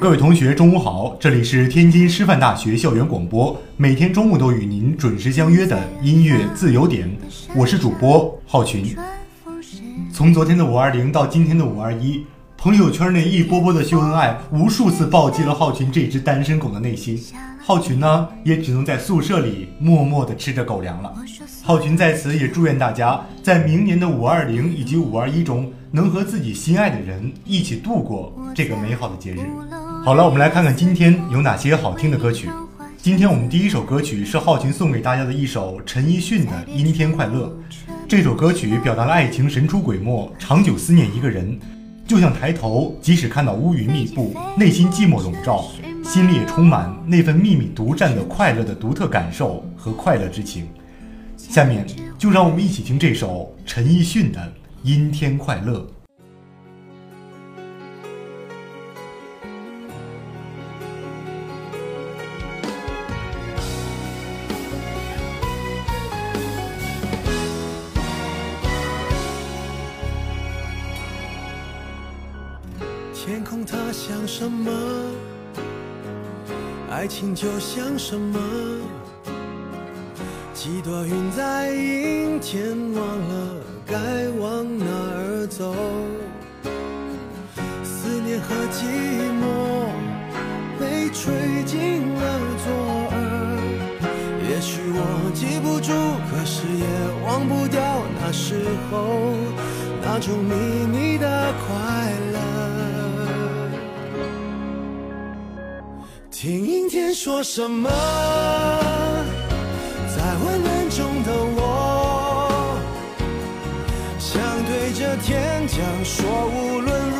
各位同学，中午好！这里是天津师范大学校园广播，每天中午都与您准时相约的音乐自由点，我是主播浩群。从昨天的五二零到今天的五二一，朋友圈内一波波的秀恩爱，无数次暴击了浩群这只单身狗的内心。浩群呢，也只能在宿舍里默默地吃着狗粮了。浩群在此也祝愿大家在明年的五二零以及五二一中，能和自己心爱的人一起度过这个美好的节日。好了，我们来看看今天有哪些好听的歌曲。今天我们第一首歌曲是浩群送给大家的一首陈奕迅的《阴天快乐》。这首歌曲表达了爱情神出鬼没，长久思念一个人，就像抬头，即使看到乌云密布，内心寂寞笼罩，心里也充满那份秘密独占的快乐的独特感受和快乐之情。下面就让我们一起听这首陈奕迅的《阴天快乐》。爱情就像什么？几朵云在阴天，忘了该往哪儿走。思念和寂寞被吹进了左耳。也许我记不住，可是也忘不掉那时候那种秘密的快乐。听阴天说什么，在混乱中的我，想对着天讲说，无论如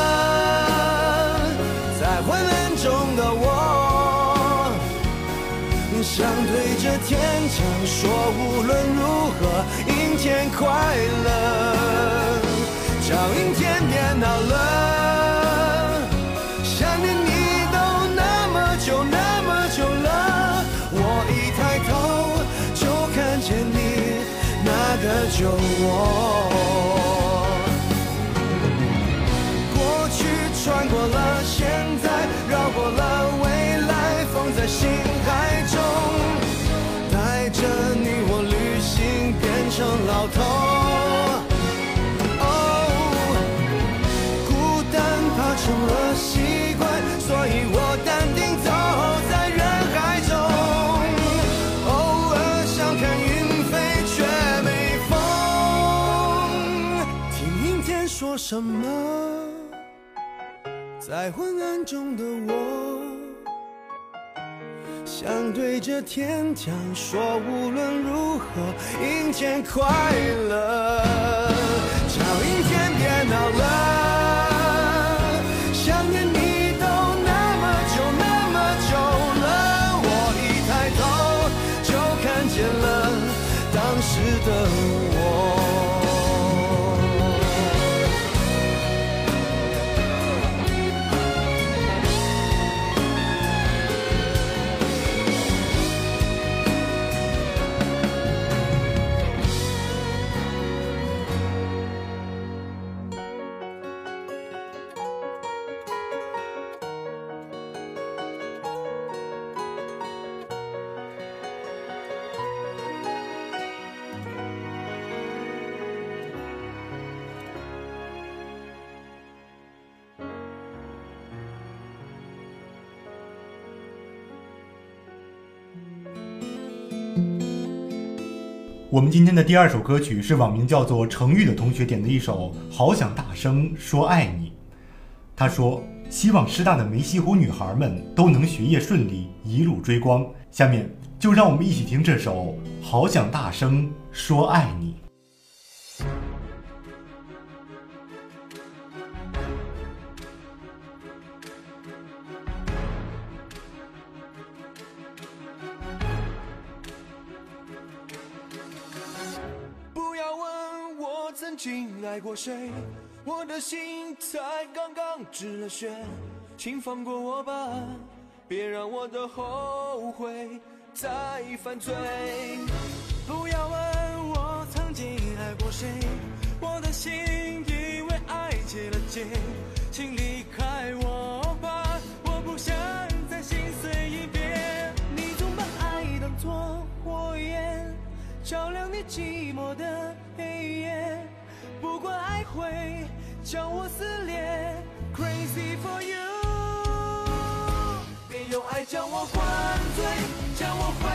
坚强说，无论如何，阴天快乐，叫阴天别闹了。想念你都那么久那么久了，我一抬头就看见你那个酒窝。痛，哦，孤单怕。成了习惯，所以我淡定走在人海中。偶尔想看云飞，却没风。听阴天说什么？在昏暗中的我，想对着天讲说，无论如何，阴天快乐。我们今天的第二首歌曲是网名叫做程玉的同学点的一首《好想大声说爱你》。他说：“希望师大的梅溪湖女孩们都能学业顺利，一路追光。”下面就让我们一起听这首《好想大声说爱你》。爱过谁？我的心才刚刚止了血，请放过我吧，别让我的后悔再犯罪。不要问我曾经爱过谁，我的心因为爱结了结，请离开我吧，我不想再心碎一遍。你总把爱当作火焰，照亮你寂寞的黑夜。不管爱会将我撕裂，Crazy for you，别用爱将我灌醉，将我毁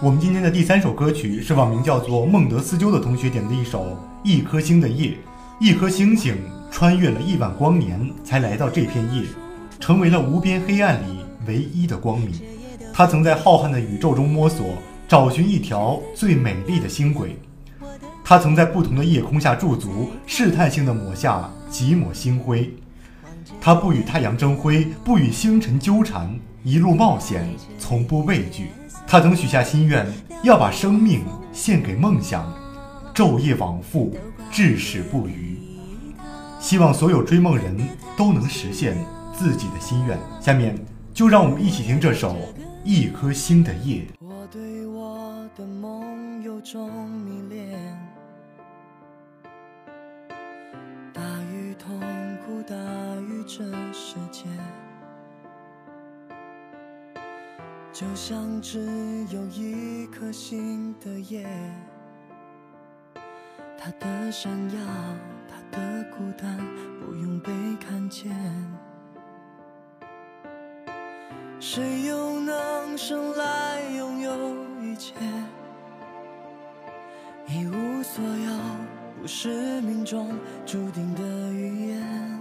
我们今天的第三首歌曲是网名叫做孟德斯鸠的同学点的一首《一颗星的夜》。一颗星星穿越了亿万光年，才来到这片夜，成为了无边黑暗里唯一的光明。他曾在浩瀚的宇宙中摸索，找寻一条最美丽的星轨。他曾在不同的夜空下驻足，试探性的抹下几抹星辉。他不与太阳争辉，不与星辰纠缠，一路冒险，从不畏惧。他曾许下心愿，要把生命献给梦想，昼夜往复，至死不渝。希望所有追梦人都能实现自己的心愿。下面就让我们一起听这首《一颗星的夜》。我对我的梦有种迷恋，大于痛苦，大于这世界。就像只有一颗星的夜，它的闪耀，它的孤单，不用被看见。谁又能生来拥有一切？一无所有，不是命中注定的语言。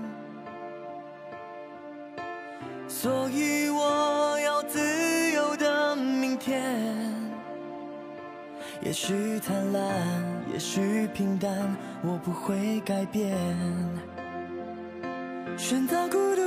所以也许灿烂，也许平淡，我不会改变。选择孤独，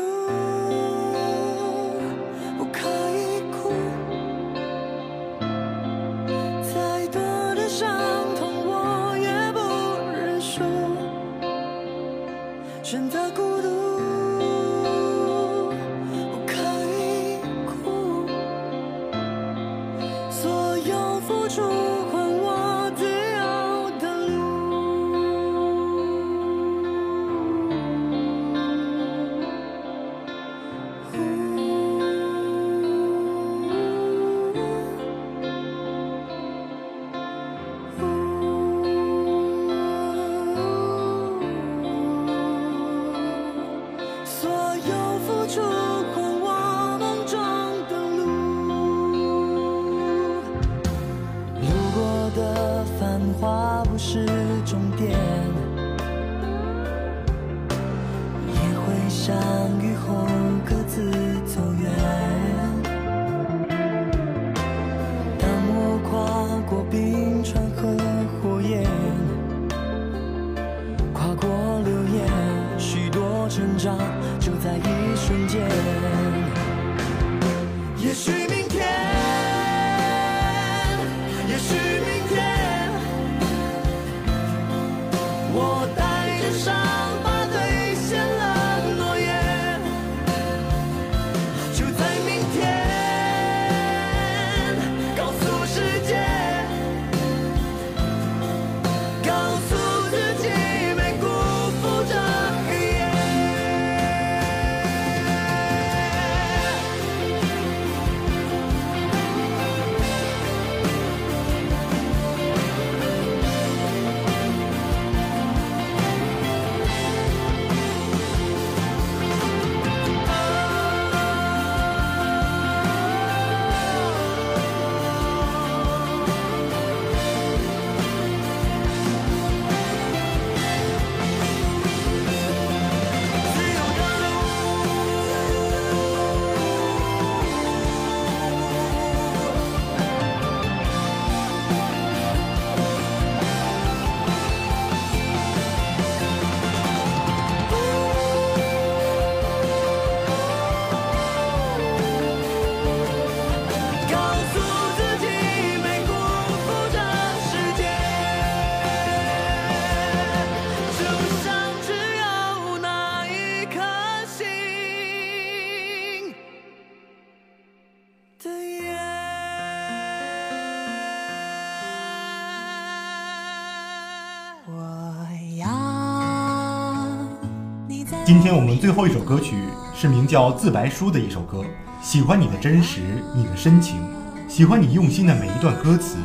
今天我们最后一首歌曲是名叫《自白书》的一首歌，喜欢你的真实，你的深情，喜欢你用心的每一段歌词。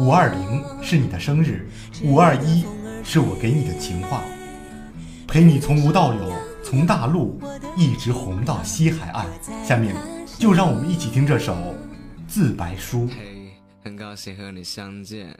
五二零是你的生日，五二一是我给你的情话，陪你从无到有，从大陆一直红到西海岸。下面就让我们一起听这首《自白书》。嘿，很高兴和你相见。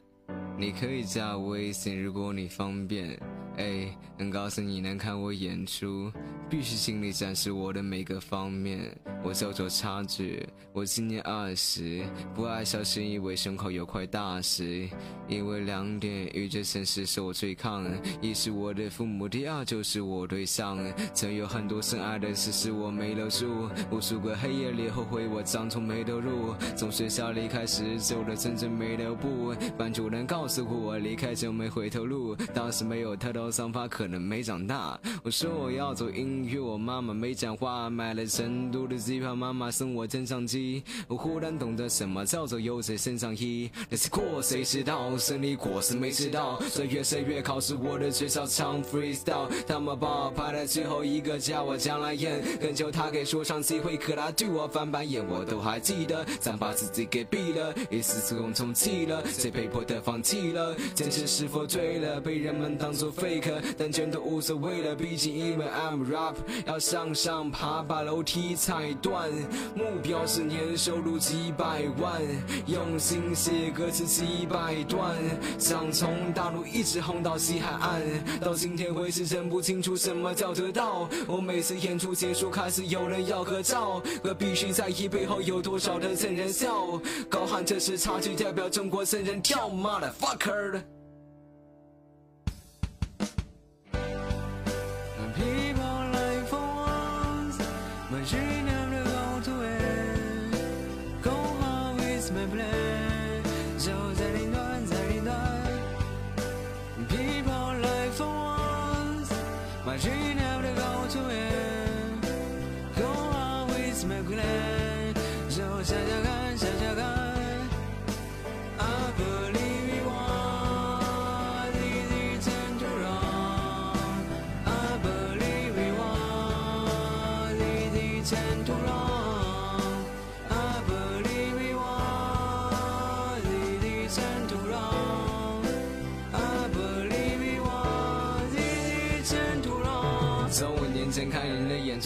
你可以加我微信，如果你方便。哎，能告诉你能看我演出，必须尽力展示我的每个方面。我叫做差距，我今年二十，不爱笑是因为胸口有块大石。因为两点，与这现实是我对抗，一是我的父母，第二就是我对象。曾有很多深爱的事是我没留住，无数个黑夜里后悔我当初没投入。从学校离开时走的整整没留步，班主任告诉我离开就没回头路，当时没有太多想法，可能没长大。我说我要做音乐，我妈妈没讲话，买了成都的机票，妈妈送我真相机。我忽然懂得什么叫做有谁身上衣，那是过谁知道？胜利果实没吃到，岁月岁月考试我的学校唱 freestyle，他们把我排在最后一个叫我将来演，恳求他给说唱机会，可他对我翻白眼，我都还记得，咱把自己给毙了，一次次重启了，谁被迫的放弃了，坚持是否对了，被人们当作废但全都无所谓了，毕竟因为 I'm rap，要向上爬，把楼梯踩断，目标是年收入几百万，用心写歌词几百段。想从大陆一直红到西海岸，到今天为止认不清楚什么叫得到。我每次演出结束，开始有人要合照，可必须在意背后有多少的真人笑，高喊这是差距，代表中国真人跳，motherfucker。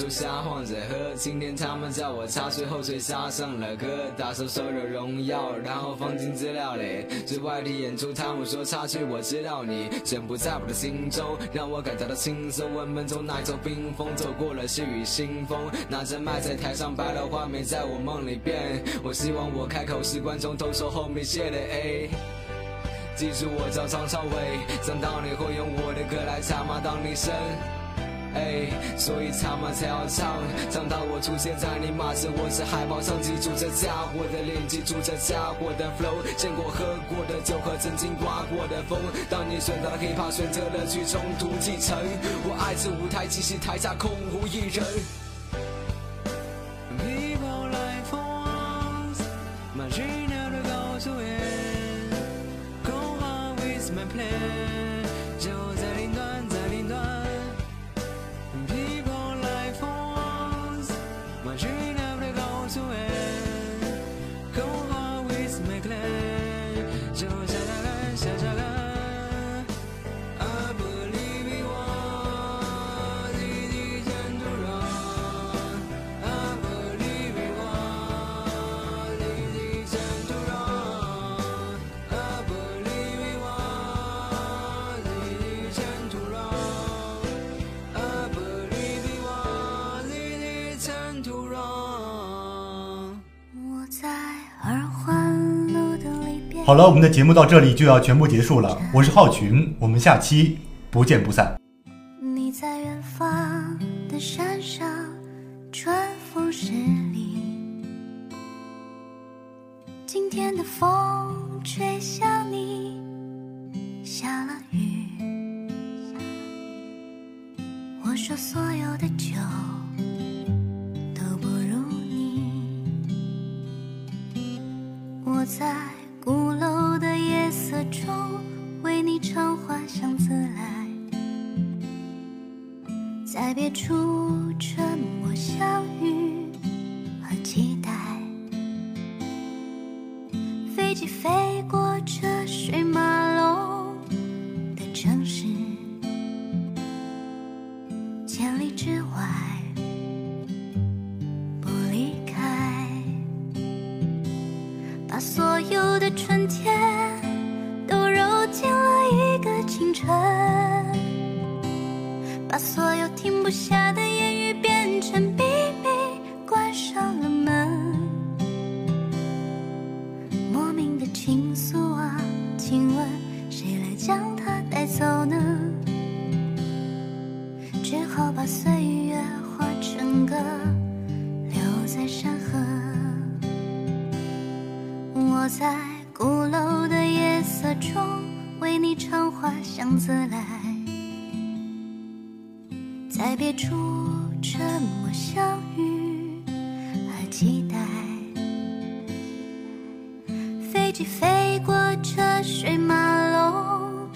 出瞎晃着喝，今天他们叫我插最后嘴插上了歌，打出所有荣耀，然后放进资料里。最外地演出，他们说插曲，我知道你全部在我的心中，让我感到轻松。我们从那座冰封走过了细雨腥风，拿着麦在台上摆了画面在我梦里变。我希望我开口时观众都说后面写的 A。记住我叫张朝伟，想到你会用我的歌来唱吗？当你生。诶，所以他们才要唱。唱到我出现在你马子，我是海报上记住这家伙的脸，记住这家伙的 flow。见过喝过的酒和曾经刮过的风。当你选择了 hiphop，选择了去中途继承。我爱这舞台，即使台下空无一人。好了，我们的节目到这里就要全部结束了。我是浩群，我们下期不见不散。你在远方的山上，春风十里。今天的风吹向你，下了雨。我说所有的酒都不如你。我在。中，为你唱花香自来，在别处沉默相遇不想起飞过车水马龙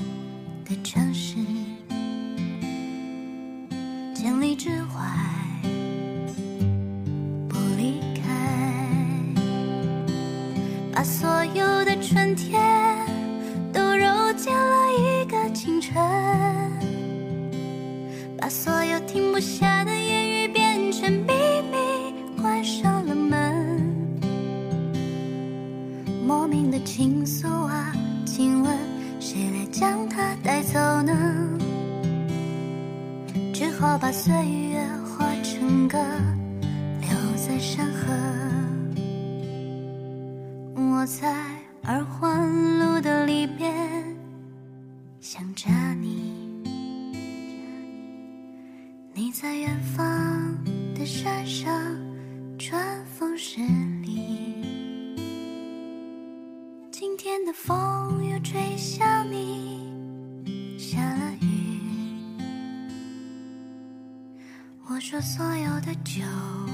的城市，千里之外不离开，把所有。把岁月化成歌，留在山河。我在二环路的里边想着你。你在远方的山上转。所有的酒。